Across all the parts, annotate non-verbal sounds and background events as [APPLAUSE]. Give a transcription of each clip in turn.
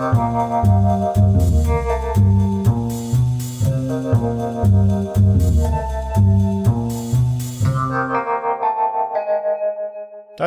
大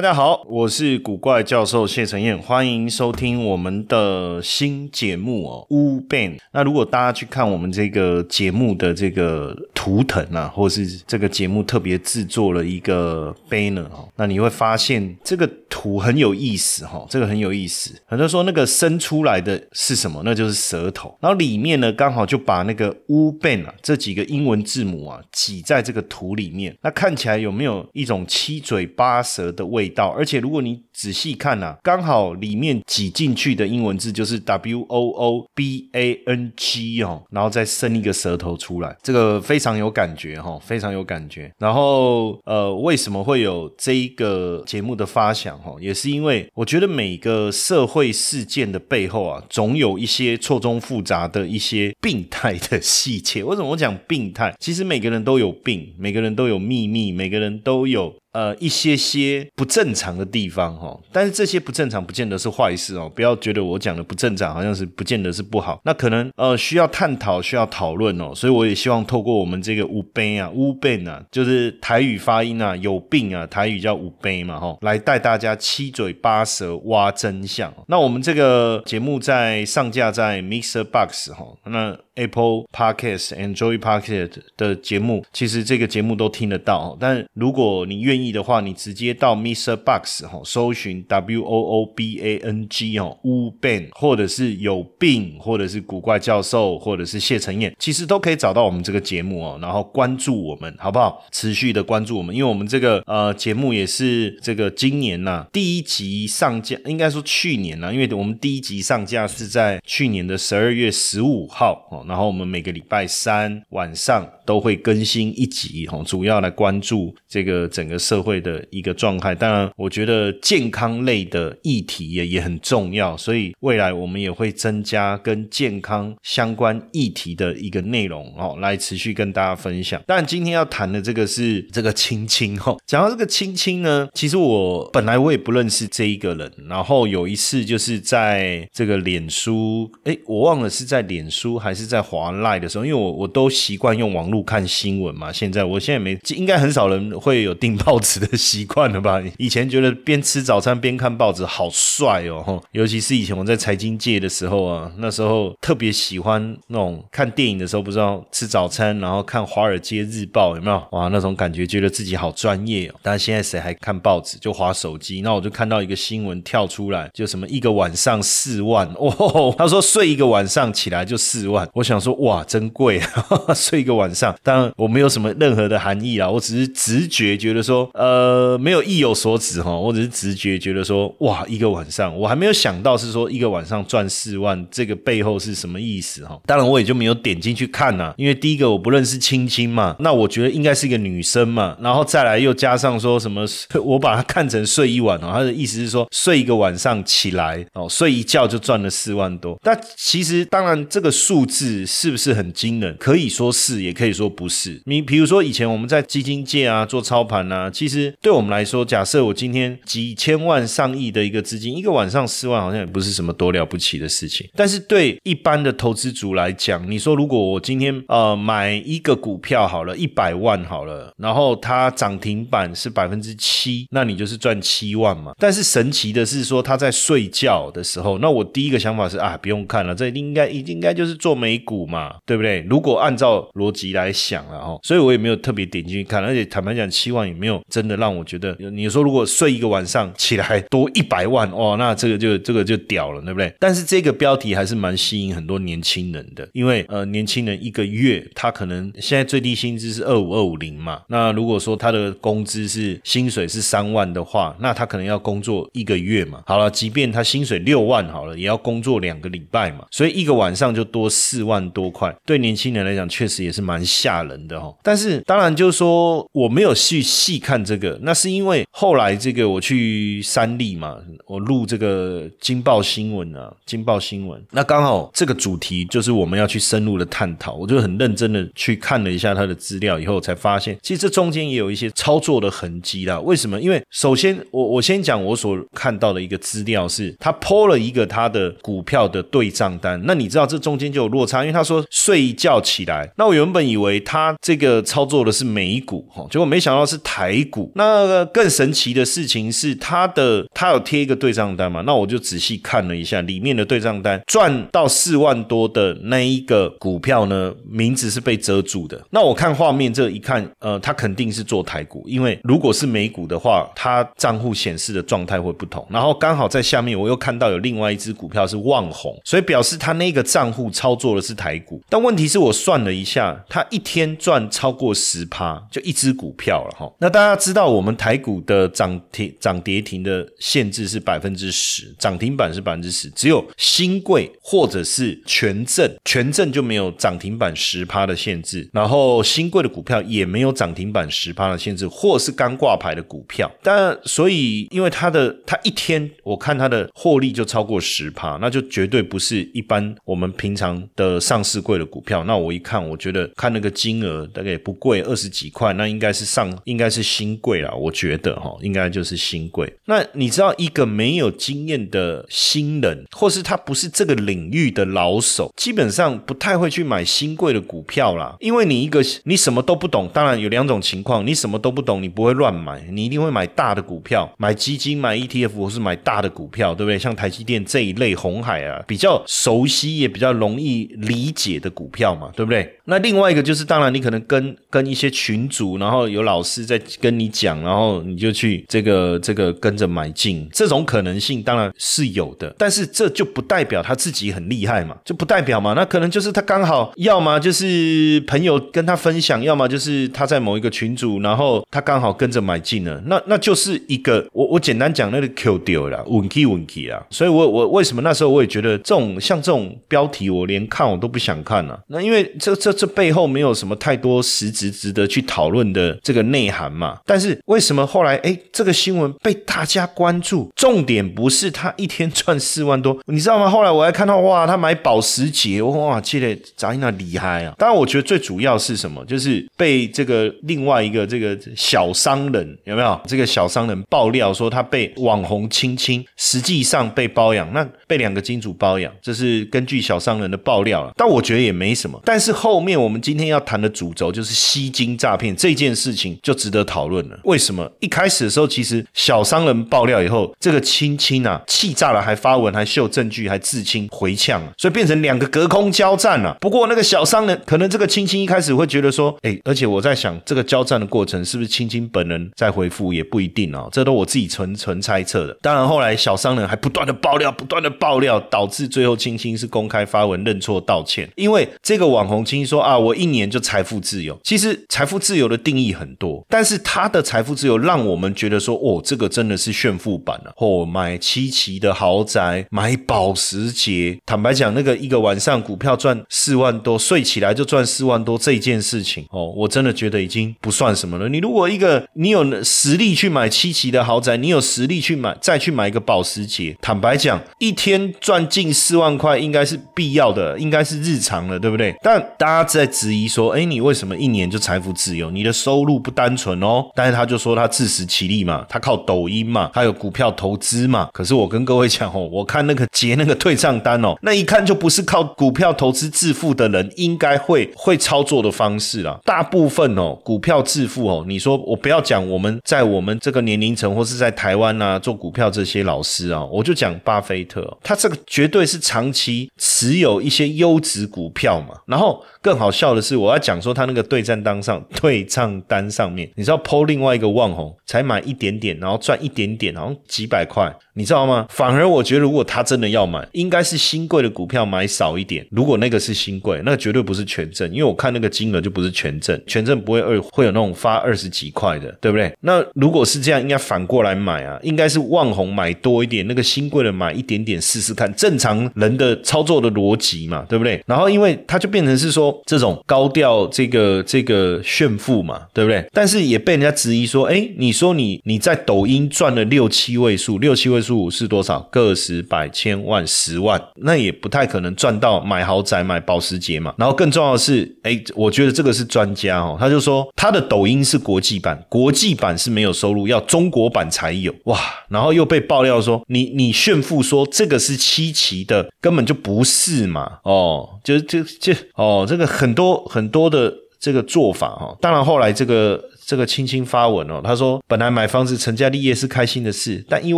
家好，我是古怪教授谢承彦，欢迎收听我们的新节目哦。乌 ban。那如果大家去看我们这个节目的这个图腾啊，或是这个节目特别制作了一个 banner 哦，那你会发现这个图很有意思哈，这个很有意思。很多人说那个伸出来的是什么？那就是舌头。然后里面呢，刚好就把那个 u ban 啊这几个英文字母啊挤在这个图里面。那看起来有没有一种七嘴八舌的味？道，而且如果你仔细看呐，刚好里面挤进去的英文字就是 W O O B A N G 哦，然后再伸一个舌头出来，这个非常有感觉哈，非常有感觉。然后呃，为什么会有这一个节目的发想哈？也是因为我觉得每个社会事件的背后啊，总有一些错综复杂的一些病态的细节。为什么我讲病态？其实每个人都有病，每个人都有秘密，每个人都有。呃，一些些不正常的地方哈，但是这些不正常不见得是坏事哦，不要觉得我讲的不正常好像是不见得是不好，那可能呃需要探讨需要讨论哦，所以我也希望透过我们这个五杯啊乌病啊，就是台语发音啊有病啊，台语叫五杯嘛哈，来带大家七嘴八舌挖真相。那我们这个节目在上架在 Mixer Box 哈，那。Apple Podcast、Enjoy Podcast 的节目，其实这个节目都听得到。但如果你愿意的话，你直接到 Mr. Box 哈，搜寻 W O O B A N G 哦，乌 Ben，或者是有病，或者是古怪教授，或者是谢承彦，其实都可以找到我们这个节目哦。然后关注我们，好不好？持续的关注我们，因为我们这个呃节目也是这个今年呐第一集上架，应该说去年呐，因为我们第一集上架是在去年的十二月十五号哦。然后我们每个礼拜三晚上都会更新一集，哈，主要来关注这个整个社社会的一个状态。当然，我觉得健康类的议题也也很重要，所以未来我们也会增加跟健康相关议题的一个内容，哦，来持续跟大家分享。但今天要谈的这个是这个青青，哦，讲到这个青青呢，其实我本来我也不认识这一个人，然后有一次就是在这个脸书，哎，我忘了是在脸书还是。在华赖的时候，因为我我都习惯用网络看新闻嘛。现在我现在没，应该很少人会有订报纸的习惯了吧？以前觉得边吃早餐边看报纸好帅哦，尤其是以前我在财经界的时候啊，那时候特别喜欢那种看电影的时候，不知道吃早餐然后看《华尔街日报》有没有？哇，那种感觉觉得自己好专业哦。但是现在谁还看报纸？就划手机。那我就看到一个新闻跳出来，就什么一个晚上四万哦，[LAUGHS] 他说睡一个晚上起来就四万。我想说，哇，真贵啊，[LAUGHS] 睡一个晚上。当然，我没有什么任何的含义啦，我只是直觉觉得说，呃，没有意有所指哈。我只是直觉觉得说，哇，一个晚上，我还没有想到是说一个晚上赚四万，这个背后是什么意思哈？当然，我也就没有点进去看呐，因为第一个我不认识青青嘛，那我觉得应该是一个女生嘛，然后再来又加上说什么，我把它看成睡一晚哦，他的意思是说睡一个晚上起来哦，睡一觉就赚了四万多。但其实当然这个数字。是不是很惊人？可以说是，也可以说不是。你比如说，以前我们在基金界啊做操盘啊，其实对我们来说，假设我今天几千万、上亿的一个资金，一个晚上四万，好像也不是什么多了不起的事情。但是对一般的投资族来讲，你说如果我今天呃买一个股票好了，一百万好了，然后它涨停板是百分之七，那你就是赚七万嘛。但是神奇的是说，他在睡觉的时候，那我第一个想法是啊，不用看了，这应该应该就是做美。股嘛，对不对？如果按照逻辑来想了哈，所以我也没有特别点进去看，而且坦白讲，七万也没有真的让我觉得。你说如果睡一个晚上起来多一百万哇，那这个就这个就屌了，对不对？但是这个标题还是蛮吸引很多年轻人的，因为呃，年轻人一个月他可能现在最低薪资是二五二五零嘛，那如果说他的工资是薪水是三万的话，那他可能要工作一个月嘛。好了，即便他薪水六万好了，也要工作两个礼拜嘛，所以一个晚上就多四万。多块对年轻人来讲，确实也是蛮吓人的哈。但是当然就是说，我没有去细看看这个，那是因为后来这个我去三立嘛，我录这个金报新闻啊，金报新闻，那刚好这个主题就是我们要去深入的探讨，我就很认真的去看了一下他的资料以后，才发现其实这中间也有一些操作的痕迹啦。为什么？因为首先我我先讲我所看到的一个资料是，他抛了一个他的股票的对账单，那你知道这中间就有落差，因为他说睡一觉起来，那我原本以为他这个操作的是美股哈，结果没想到是台股。那更神奇的事情是，他的他有贴一个对账单嘛？那我就仔细看了一下里面的对账单，赚到四万多的那一个股票呢，名字是被遮住的。那我看画面这一看，呃，他肯定是做台股，因为如果是美股的话，他账户显示的状态会不同。然后刚好在下面我又看到有另外一只股票是旺红，所以表示他那个账户操作的是台股。但问题是我算了一下，他一天赚超过十趴，就一只股票了哈。那大家家知道我们台股的涨停涨跌停的限制是百分之十，涨停板是百分之十，只有新贵或者是权证，权证就没有涨停板十趴的限制，然后新贵的股票也没有涨停板十趴的限制，或是刚挂牌的股票。但所以因为它的它一天我看它的获利就超过十趴，那就绝对不是一般我们平常的上市贵的股票。那我一看，我觉得看那个金额大概也不贵，二十几块，那应该是上应该是新新贵了。我觉得哈，应该就是新贵。那你知道一个没有经验的新人，或是他不是这个领域的老手，基本上不太会去买新贵的股票啦。因为你一个你什么都不懂，当然有两种情况，你什么都不懂，你不会乱买，你一定会买大的股票，买基金、买 ETF 或是买大的股票，对不对？像台积电这一类、红海啊，比较熟悉也比较容易理解的股票嘛，对不对？那另外一个就是，当然你可能跟跟一些群主，然后有老师在跟你讲，然后你就去这个这个跟着买进，这种可能性当然是有的，但是这就不代表他自己很厉害嘛，就不代表嘛，那可能就是他刚好要么就是朋友跟他分享，要么就是他在某一个群组，然后他刚好跟着买进了，那那就是一个我我简单讲那个 Q 丢了，稳 key 稳 key 啊，所以我我为什么那时候我也觉得这种像这种标题我连看我都不想看呢？那因为这这这背后没有什么太多实质值得去讨论的这个内涵嘛，但是为什么后来哎这个新闻被大家关注？重点不是他一天赚四万多，你知道吗？后来我还看到哇，他买保时捷，哇，这个咋那厉害啊！当然，我觉得最主要是什么，就是被这个另外一个这个小商人有没有？这个小商人爆料说他被网红亲亲，实际上被包养，那被两个金主包养，这是根据小商人的爆料了。但我觉得也没什么。但是后面我们今天要谈的主轴就是吸金诈骗这件事情，就值得讨论了。为什么一开始的时候，其实小商人爆料以后，这个青青啊气炸了，还发文，还秀证据，还自清回呛，所以变成两个隔空交战了。不过那个小商人可能这个青青一开始会觉得说，哎，而且我在想，这个交战的过程是不是青青本人在回复也不一定啊，这都我自己纯纯猜测的。当然后来小商人还不断的爆料，不断的爆料，导致最后青青是公开发文认错道歉，因为这个网红青青说啊，我一年就财富自由。其实财富自由的定义很多，但是他他的财富自由让我们觉得说，哦，这个真的是炫富版了。哦，买七期的豪宅，买保时捷。坦白讲，那个一个晚上股票赚四万多，睡起来就赚四万多这件事情，哦，我真的觉得已经不算什么了。你如果一个你有实力去买七期的豪宅，你有实力去买再去买一个保时捷，坦白讲，一天赚近四万块应该是必要的，应该是日常了，对不对？但大家在质疑说，哎，你为什么一年就财富自由？你的收入不单纯哦。但是他就说他自食其力嘛，他靠抖音嘛，他有股票投资嘛。可是我跟各位讲哦，我看那个结那个退账单哦，那一看就不是靠股票投资致富的人应该会会操作的方式啊。大部分哦，股票致富哦，你说我不要讲我们在我们这个年龄层或是在台湾啊做股票这些老师啊，我就讲巴菲特，他这个绝对是长期持有一些优质股票嘛，然后。更好笑的是，我要讲说他那个对账单上 [LAUGHS] 对账单上面，你知道抛另外一个网红才买一点点，然后赚一点点，好像几百块，你知道吗？反而我觉得，如果他真的要买，应该是新贵的股票买少一点。如果那个是新贵，那绝对不是全证，因为我看那个金额就不是全证，全证不会二会有那种发二十几块的，对不对？那如果是这样，应该反过来买啊，应该是旺红买多一点，那个新贵的买一点点试试看，正常人的操作的逻辑嘛，对不对？然后因为他就变成是说。这种高调这个这个炫富嘛，对不对？但是也被人家质疑说，哎，你说你你在抖音赚了六七位数，六七位数是多少？个十百千万十万，那也不太可能赚到买豪宅买保时捷嘛。然后更重要的是，哎，我觉得这个是专家哦，他就说他的抖音是国际版，国际版是没有收入，要中国版才有哇。然后又被爆料说，你你炫富说这个是七期的，根本就不是嘛，哦，就就就哦，这个很多很多的这个做法哈，当然后来这个。这个青青发文哦，他说本来买房子成家立业是开心的事，但因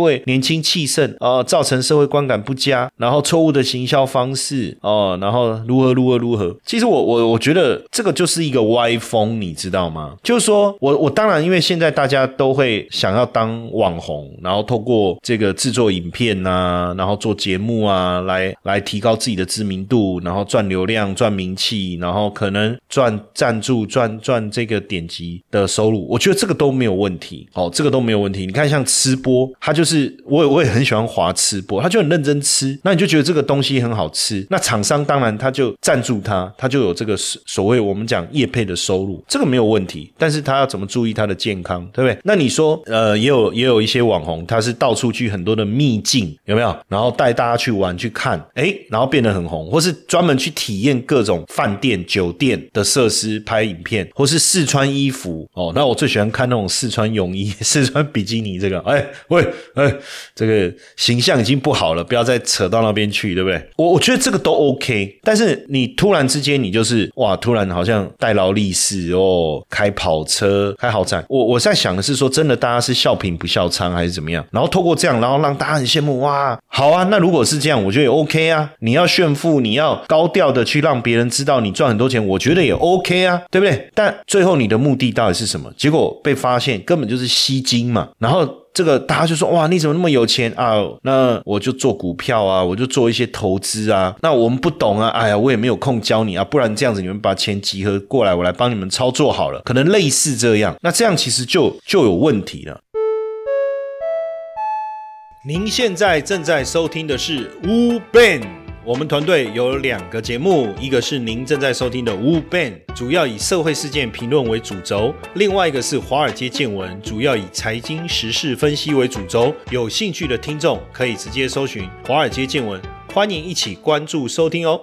为年轻气盛哦，造成社会观感不佳，然后错误的行销方式哦，然后如何如何如何。其实我我我觉得这个就是一个歪风，你知道吗？就是说我我当然因为现在大家都会想要当网红，然后透过这个制作影片呐，然后做节目啊，来来提高自己的知名度，然后赚流量、赚名气，然后可能赚赞助、赚赚这个点击的。收入，我觉得这个都没有问题，哦，这个都没有问题。你看，像吃播，他就是我，也我也很喜欢滑吃播，他就很认真吃，那你就觉得这个东西很好吃。那厂商当然他就赞助他，他就有这个所谓我们讲业配的收入，这个没有问题。但是他要怎么注意他的健康，对不对？那你说，呃，也有也有一些网红，他是到处去很多的秘境，有没有？然后带大家去玩去看，哎，然后变得很红，或是专门去体验各种饭店、酒店的设施，拍影片，或是试穿衣服，哦。那我最喜欢看那种四川泳衣、[LAUGHS] 四川比基尼，这个，哎喂，哎，这个形象已经不好了，不要再扯到那边去，对不对？我我觉得这个都 OK，但是你突然之间，你就是哇，突然好像戴劳力士哦，开跑车、开豪宅，我我在想的是说，真的大家是笑贫不笑娼还是怎么样？然后透过这样，然后让大家很羡慕，哇，好啊，那如果是这样，我觉得也 OK 啊。你要炫富，你要高调的去让别人知道你赚很多钱，我觉得也 OK 啊，对不对？但最后你的目的到底是什么？什么结果被发现根本就是吸金嘛，然后这个大家就说哇，你怎么那么有钱啊？那我就做股票啊，我就做一些投资啊。那我们不懂啊，哎呀，我也没有空教你啊。不然这样子，你们把钱集合过来，我来帮你们操作好了。可能类似这样，那这样其实就就有问题了。您现在正在收听的是乌班。我们团队有两个节目，一个是您正在收听的《Wu Ban，》，主要以社会事件评论为主轴；另外一个是《华尔街见闻》，主要以财经时事分析为主轴。有兴趣的听众可以直接搜寻《华尔街见闻》，欢迎一起关注收听哦。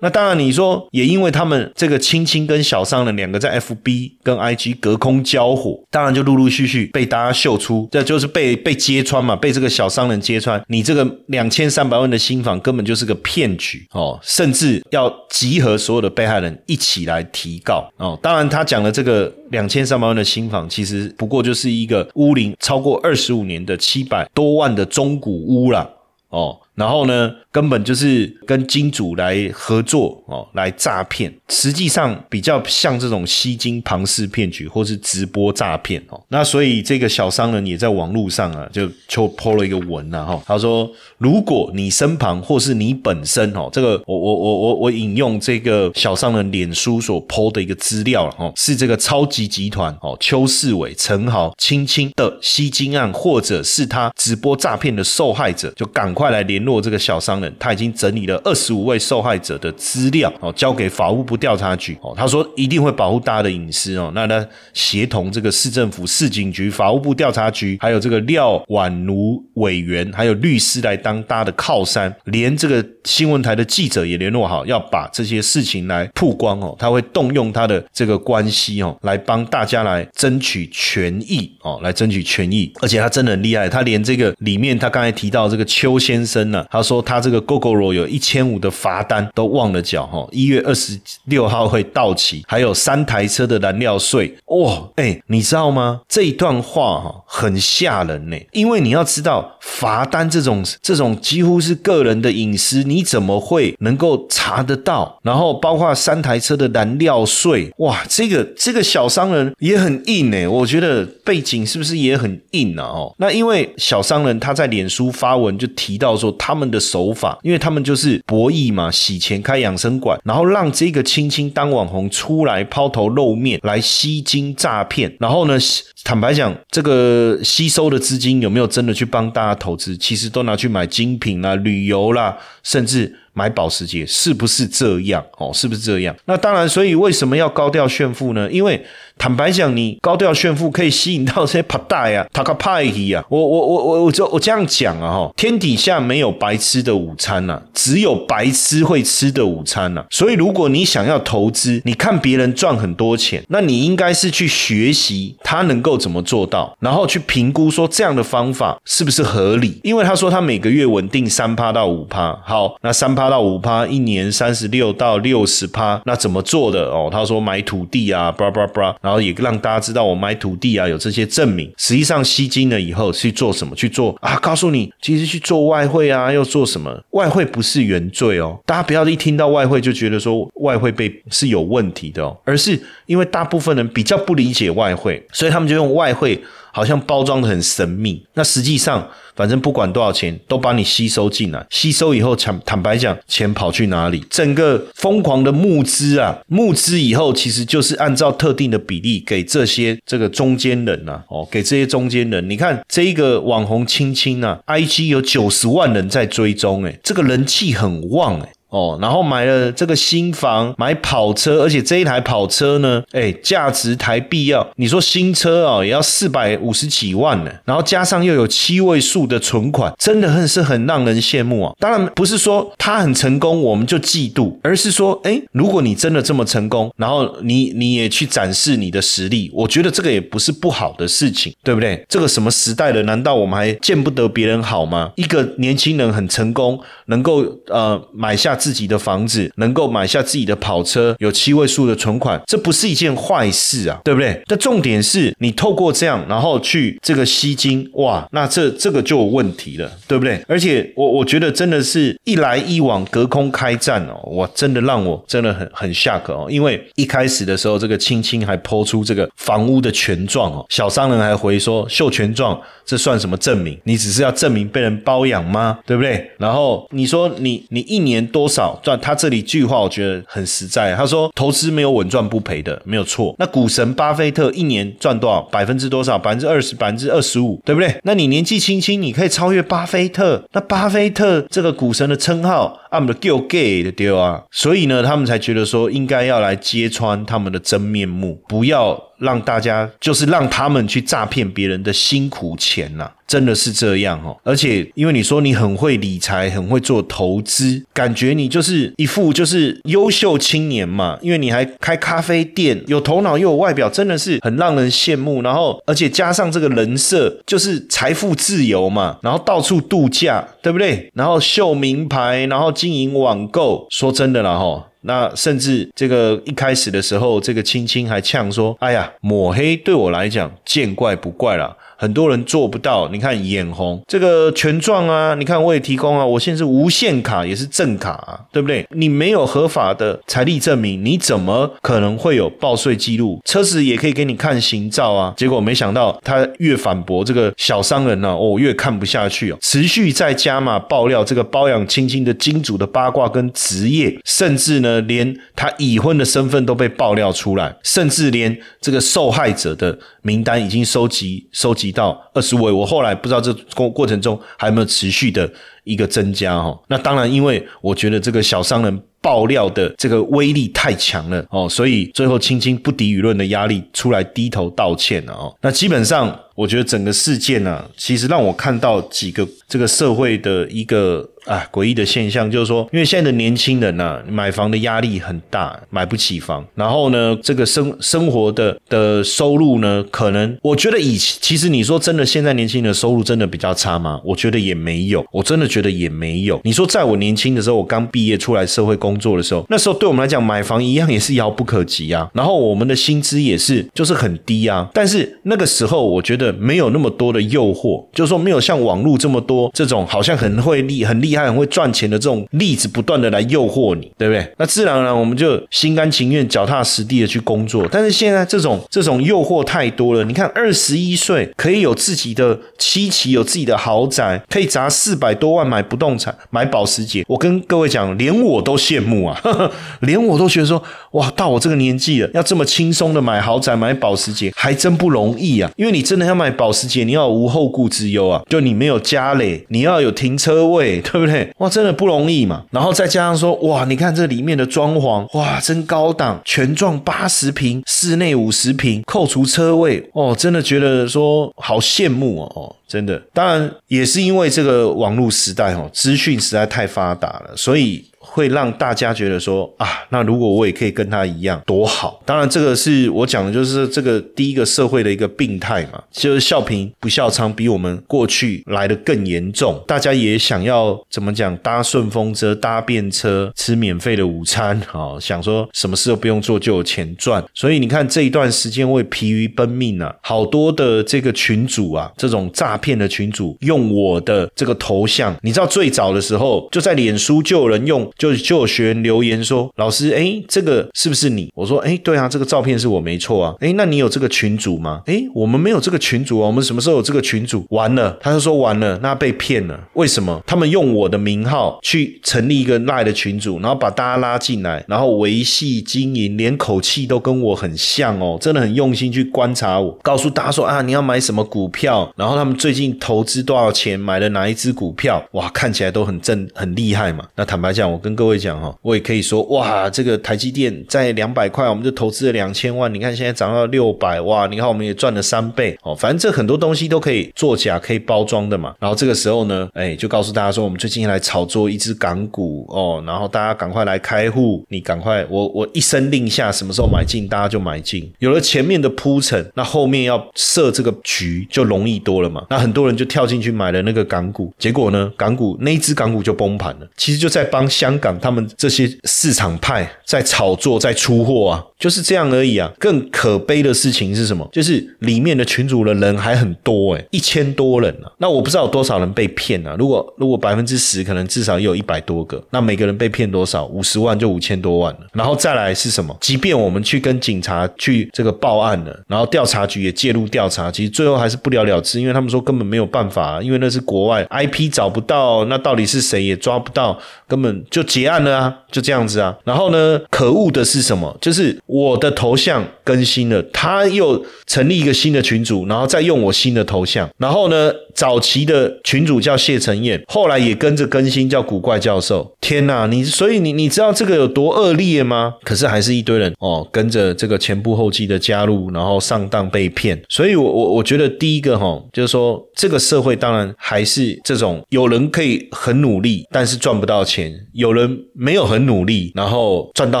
那当然，你说也因为他们这个青青跟小商人两个在 FB 跟 IG 隔空交火，当然就陆陆续续被大家秀出，这就是被被揭穿嘛，被这个小商人揭穿，你这个两千三百万的新房根本就是个骗局哦，甚至要集合所有的被害人一起来提告哦。当然，他讲的这个两千三百万的新房，其实不过就是一个屋龄超过二十五年的七百多万的中古屋啦。哦。然后呢，根本就是跟金主来合作哦，来诈骗。实际上比较像这种吸金庞氏骗局，或是直播诈骗哦。那所以这个小商人也在网络上啊，就就 po 了一个文呐哈。他说：如果你身旁或是你本身哦，这个我我我我我引用这个小商人脸书所 po 的一个资料了哈，是这个超级集团哦，邱世伟、陈豪、青青的吸金案，或者是他直播诈骗的受害者，就赶快来联。落这个小商人，他已经整理了二十五位受害者的资料哦，交给法务部调查局哦。他说一定会保护大家的隐私哦。那他协同这个市政府、市警局、法务部调查局，还有这个廖婉如委员，还有律师来当大家的靠山，连这个新闻台的记者也联络好，要把这些事情来曝光哦。他会动用他的这个关系哦，来帮大家来争取权益哦，来争取权益。而且他真的很厉害，他连这个里面他刚才提到这个邱先生。他说他这个 GoGoRo 有一千五的罚单都忘了缴哈，一月二十六号会到期，还有三台车的燃料税哇，哎，你知道吗？这一段话哈很吓人呢，因为你要知道罚单这种这种几乎是个人的隐私，你怎么会能够查得到？然后包括三台车的燃料税哇，这个这个小商人也很硬呢，我觉得背景是不是也很硬啊？哦，那因为小商人他在脸书发文就提到说。他他们的手法，因为他们就是博弈嘛，洗钱开养生馆，然后让这个青青当网红出来抛头露面，来吸金诈骗。然后呢，坦白讲，这个吸收的资金有没有真的去帮大家投资？其实都拿去买精品啦、旅游啦，甚至。买保时捷，是不是这样？哦，是不是这样？那当然，所以为什么要高调炫富呢？因为坦白讲，你高调炫富可以吸引到这些帕大呀、[LAUGHS] 塔卡派伊啊。我我我我我就我这样讲啊哈，天底下没有白吃的午餐呐，只有白吃会吃的午餐呐。所以如果你想要投资，你看别人赚很多钱，那你应该是去学习他能够怎么做到，然后去评估说这样的方法是不是合理。因为他说他每个月稳定三趴到五趴，好，那三趴到五趴，一年三十六到六十趴，那怎么做的哦？他说买土地啊，叭叭叭。然后也让大家知道我买土地啊有这些证明。实际上吸金了以后去做什么？去做啊？告诉你，其实去做外汇啊，又做什么？外汇不是原罪哦。大家不要一听到外汇就觉得说外汇被是有问题的哦，而是因为大部分人比较不理解外汇，所以他们就用外汇。好像包装的很神秘，那实际上，反正不管多少钱，都把你吸收进来。吸收以后，坦坦白讲，钱跑去哪里？整个疯狂的募资啊，募资以后，其实就是按照特定的比例给这些这个中间人呐，哦，给这些中间人。你看这一个网红青青啊，IG 有九十万人在追踪，诶，这个人气很旺，诶。哦，然后买了这个新房，买跑车，而且这一台跑车呢，哎，价值台币要你说新车哦，也要四百五十几万呢。然后加上又有七位数的存款，真的很是很让人羡慕啊。当然不是说他很成功，我们就嫉妒，而是说，哎，如果你真的这么成功，然后你你也去展示你的实力，我觉得这个也不是不好的事情，对不对？这个什么时代了，难道我们还见不得别人好吗？一个年轻人很成功，能够呃买下。自己的房子能够买下自己的跑车，有七位数的存款，这不是一件坏事啊，对不对？但重点是你透过这样，然后去这个吸金，哇，那这这个就有问题了，对不对？而且我我觉得真的是一来一往隔空开战哦，哇，真的让我真的很很下课哦，因为一开始的时候，这个青青还抛出这个房屋的权状哦，小商人还回说秀权状，这算什么证明？你只是要证明被人包养吗？对不对？然后你说你你一年多。多少赚？他这里句话我觉得很实在。他说：“投资没有稳赚不赔的，没有错。”那股神巴菲特一年赚多少？百分之多少？百分之二十？百分之二十五？对不对？那你年纪轻轻，你可以超越巴菲特。那巴菲特这个股神的称号，I'm the gay 的丢啊！所以呢，他们才觉得说应该要来揭穿他们的真面目，不要。让大家就是让他们去诈骗别人的辛苦钱呐，真的是这样哦。而且因为你说你很会理财，很会做投资，感觉你就是一副就是优秀青年嘛。因为你还开咖啡店，有头脑又有外表，真的是很让人羡慕。然后而且加上这个人设，就是财富自由嘛。然后到处度假，对不对？然后秀名牌，然后经营网购。说真的了哈。那甚至这个一开始的时候，这个青青还呛说：“哎呀，抹黑对我来讲见怪不怪了。”很多人做不到，你看眼红这个权状啊，你看我也提供啊，我现在是无限卡也是正卡啊，对不对？你没有合法的财力证明，你怎么可能会有报税记录？车子也可以给你看行照啊。结果没想到他越反驳这个小商人呢，哦，越看不下去哦，持续在加码爆料这个包养青青的金主的八卦跟职业，甚至呢，连他已婚的身份都被爆料出来，甚至连这个受害者的名单已经收集收集。到二十位，我后来不知道这过过程中还有没有持续的一个增加哈。那当然，因为我觉得这个小商人爆料的这个威力太强了哦，所以最后青青不敌舆论的压力，出来低头道歉了哦。那基本上，我觉得整个事件呢，其实让我看到几个这个社会的一个。啊，诡异的现象就是说，因为现在的年轻人呐，买房的压力很大，买不起房。然后呢，这个生生活的的收入呢，可能我觉得以其实你说真的，现在年轻人的收入真的比较差吗？我觉得也没有，我真的觉得也没有。你说在我年轻的时候，我刚毕业出来社会工工作的时候，那时候对我们来讲买房一样也是遥不可及啊。然后我们的薪资也是就是很低啊。但是那个时候我觉得没有那么多的诱惑，就是说没有像网络这么多这种好像很会厉很厉害。很会赚钱的这种例子不断的来诱惑你，对不对？那自然而然我们就心甘情愿、脚踏实地的去工作。但是现在这种这种诱惑太多了。你看，二十一岁可以有自己的妻妻，有自己的豪宅，可以砸四百多万买不动产、买保时捷。我跟各位讲，连我都羡慕啊，[LAUGHS] 连我都觉得说，哇，到我这个年纪了，要这么轻松的买豪宅、买保时捷，还真不容易啊。因为你真的要买保时捷，你要无后顾之忧啊，就你没有家累，你要有停车位，[LAUGHS] 对不对？哇，真的不容易嘛。然后再加上说，哇，你看这里面的装潢，哇，真高档，全幢八十平，室内五十平，扣除车位，哦，真的觉得说好羡慕哦，哦，真的。当然也是因为这个网络时代哦，资讯实在太发达了，所以。会让大家觉得说啊，那如果我也可以跟他一样，多好！当然，这个是我讲的，就是这个第一个社会的一个病态嘛，就是笑贫不笑娼，比我们过去来的更严重。大家也想要怎么讲，搭顺风车、搭便车、吃免费的午餐，啊，[LAUGHS] 想说什么事都不用做就有钱赚。所以你看这一段时间为疲于奔命啊，好多的这个群主啊，这种诈骗的群主用我的这个头像，你知道最早的时候就在脸书就有人用。就就有学员留言说：“老师，哎，这个是不是你？”我说：“哎，对啊，这个照片是我没错啊。哎，那你有这个群主吗？哎，我们没有这个群主啊。我们什么时候有这个群主？完了，他就说完了，那被骗了。为什么？他们用我的名号去成立一个赖的群主，然后把大家拉进来，然后维系经营，连口气都跟我很像哦，真的很用心去观察我，告诉大家说啊，你要买什么股票，然后他们最近投资多少钱，买了哪一只股票，哇，看起来都很正很厉害嘛。那坦白讲，我。跟各位讲哈，我也可以说哇，这个台积电在两百块，我们就投资了两千万。你看现在涨到六百，哇，你看我们也赚了三倍哦。反正这很多东西都可以作假，可以包装的嘛。然后这个时候呢，哎，就告诉大家说，我们最近来炒作一只港股哦，然后大家赶快来开户，你赶快，我我一声令下，什么时候买进，大家就买进。有了前面的铺陈，那后面要设这个局就容易多了嘛。那很多人就跳进去买了那个港股，结果呢，港股那一只港股就崩盘了。其实就在帮香。港他们这些市场派在炒作，在出货啊，就是这样而已啊。更可悲的事情是什么？就是里面的群主的人还很多哎，一千多人啊。那我不知道有多少人被骗啊。如果如果百分之十，可能至少也有一百多个。那每个人被骗多少？五十万就五千多万了。然后再来是什么？即便我们去跟警察去这个报案了，然后调查局也介入调查，其实最后还是不了了之，因为他们说根本没有办法，因为那是国外 IP 找不到，那到底是谁也抓不到，根本就。结案了啊，就这样子啊。然后呢，可恶的是什么？就是我的头像更新了，他又成立一个新的群组，然后再用我新的头像。然后呢，早期的群主叫谢承彦，后来也跟着更新叫古怪教授。天哪，你所以你你知道这个有多恶劣吗？可是还是一堆人哦，跟着这个前仆后继的加入，然后上当被骗。所以我我我觉得第一个哈，就是说这个社会当然还是这种有人可以很努力，但是赚不到钱，有。人没有很努力，然后赚到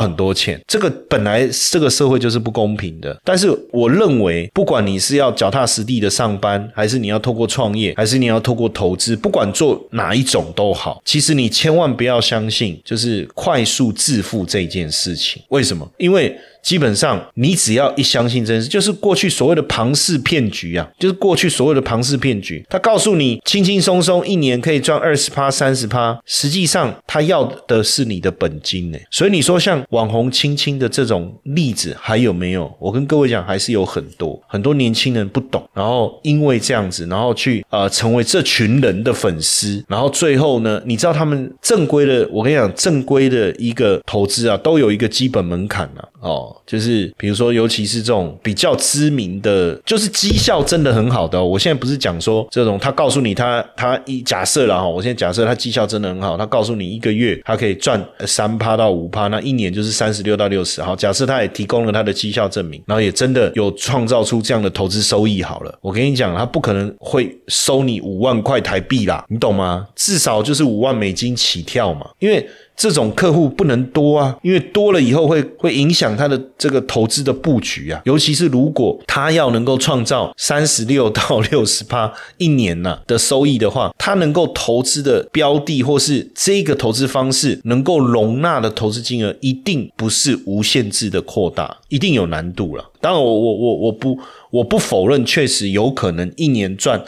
很多钱，这个本来这个社会就是不公平的。但是我认为，不管你是要脚踏实地的上班，还是你要透过创业，还是你要透过投资，不管做哪一种都好，其实你千万不要相信就是快速致富这件事情。为什么？因为。基本上，你只要一相信真实，就是过去所谓的庞氏骗局啊，就是过去所谓的庞氏骗局。他告诉你轻轻松松一年可以赚二十趴、三十趴，实际上他要的是你的本金呢。所以你说像网红亲亲的这种例子还有没有？我跟各位讲，还是有很多很多年轻人不懂，然后因为这样子，然后去呃成为这群人的粉丝，然后最后呢，你知道他们正规的，我跟你讲，正规的一个投资啊，都有一个基本门槛啊。哦。就是比如说，尤其是这种比较知名的，就是绩效真的很好的。我现在不是讲说这种，他告诉你他他一假设了哈，我现在假设他绩效真的很好，他告诉你一个月他可以赚三趴到五趴，那一年就是三十六到六十。好，假设他也提供了他的绩效证明，然后也真的有创造出这样的投资收益。好了，我跟你讲，他不可能会收你五万块台币啦，你懂吗？至少就是五万美金起跳嘛，因为。这种客户不能多啊，因为多了以后会会影响他的这个投资的布局啊。尤其是如果他要能够创造三十六 [LAUGHS] 到六十趴一年呢的收益的话，他能够投资的标的或是这个投资方式能够容纳的投资金额，一定不是无限制的扩大，一定有难度了。当然，我我我我不我不否认，确实有可能一年赚。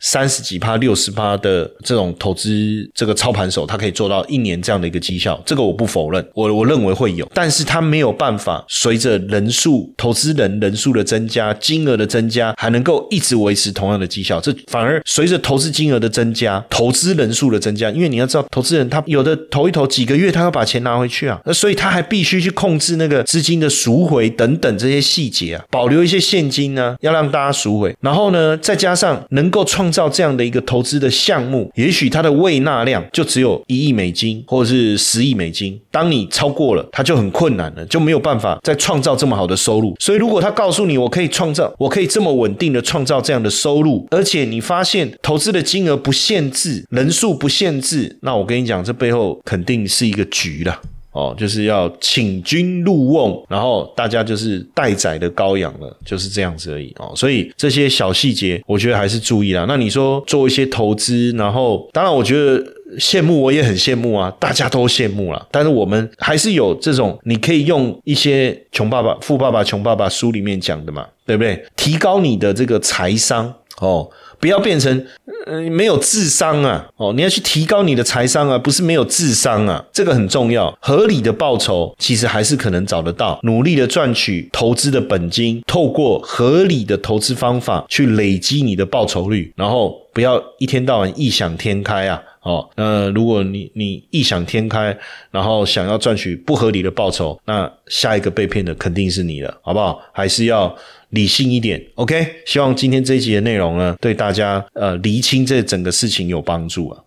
三十几趴、六十趴的这种投资这个操盘手，他可以做到一年这样的一个绩效，这个我不否认，我我认为会有，但是他没有办法随着人数、投资人人数的增加、金额的增加，还能够一直维持同样的绩效。这反而随着投资金额的增加、投资人数的增加，因为你要知道，投资人他有的投一投几个月，他要把钱拿回去啊，那所以他还必须去控制那个资金的赎回等等这些细节啊，保留一些现金呢，要让大家赎回，然后呢，再加上能够创造这样的一个投资的项目，也许它的未纳量就只有一亿美金或者是十亿美金。当你超过了，它就很困难了，就没有办法再创造这么好的收入。所以，如果他告诉你我可以创造，我可以这么稳定的创造这样的收入，而且你发现投资的金额不限制，人数不限制，那我跟你讲，这背后肯定是一个局了。哦，就是要请君入瓮，然后大家就是待宰的羔羊了，就是这样子而已哦。所以这些小细节，我觉得还是注意啦。那你说做一些投资，然后当然我觉得羡慕，我也很羡慕啊，大家都羡慕啦。但是我们还是有这种，你可以用一些《穷爸爸、富爸爸、穷爸爸》书里面讲的嘛，对不对？提高你的这个财商哦。不要变成呃没有智商啊！哦，你要去提高你的财商啊，不是没有智商啊，这个很重要。合理的报酬其实还是可能找得到，努力的赚取投资的本金，透过合理的投资方法去累积你的报酬率，然后不要一天到晚异想天开啊！哦，那如果你你异想天开，然后想要赚取不合理的报酬，那下一个被骗的肯定是你了，好不好？还是要。理性一点，OK。希望今天这一集的内容呢，对大家呃厘清这整个事情有帮助啊。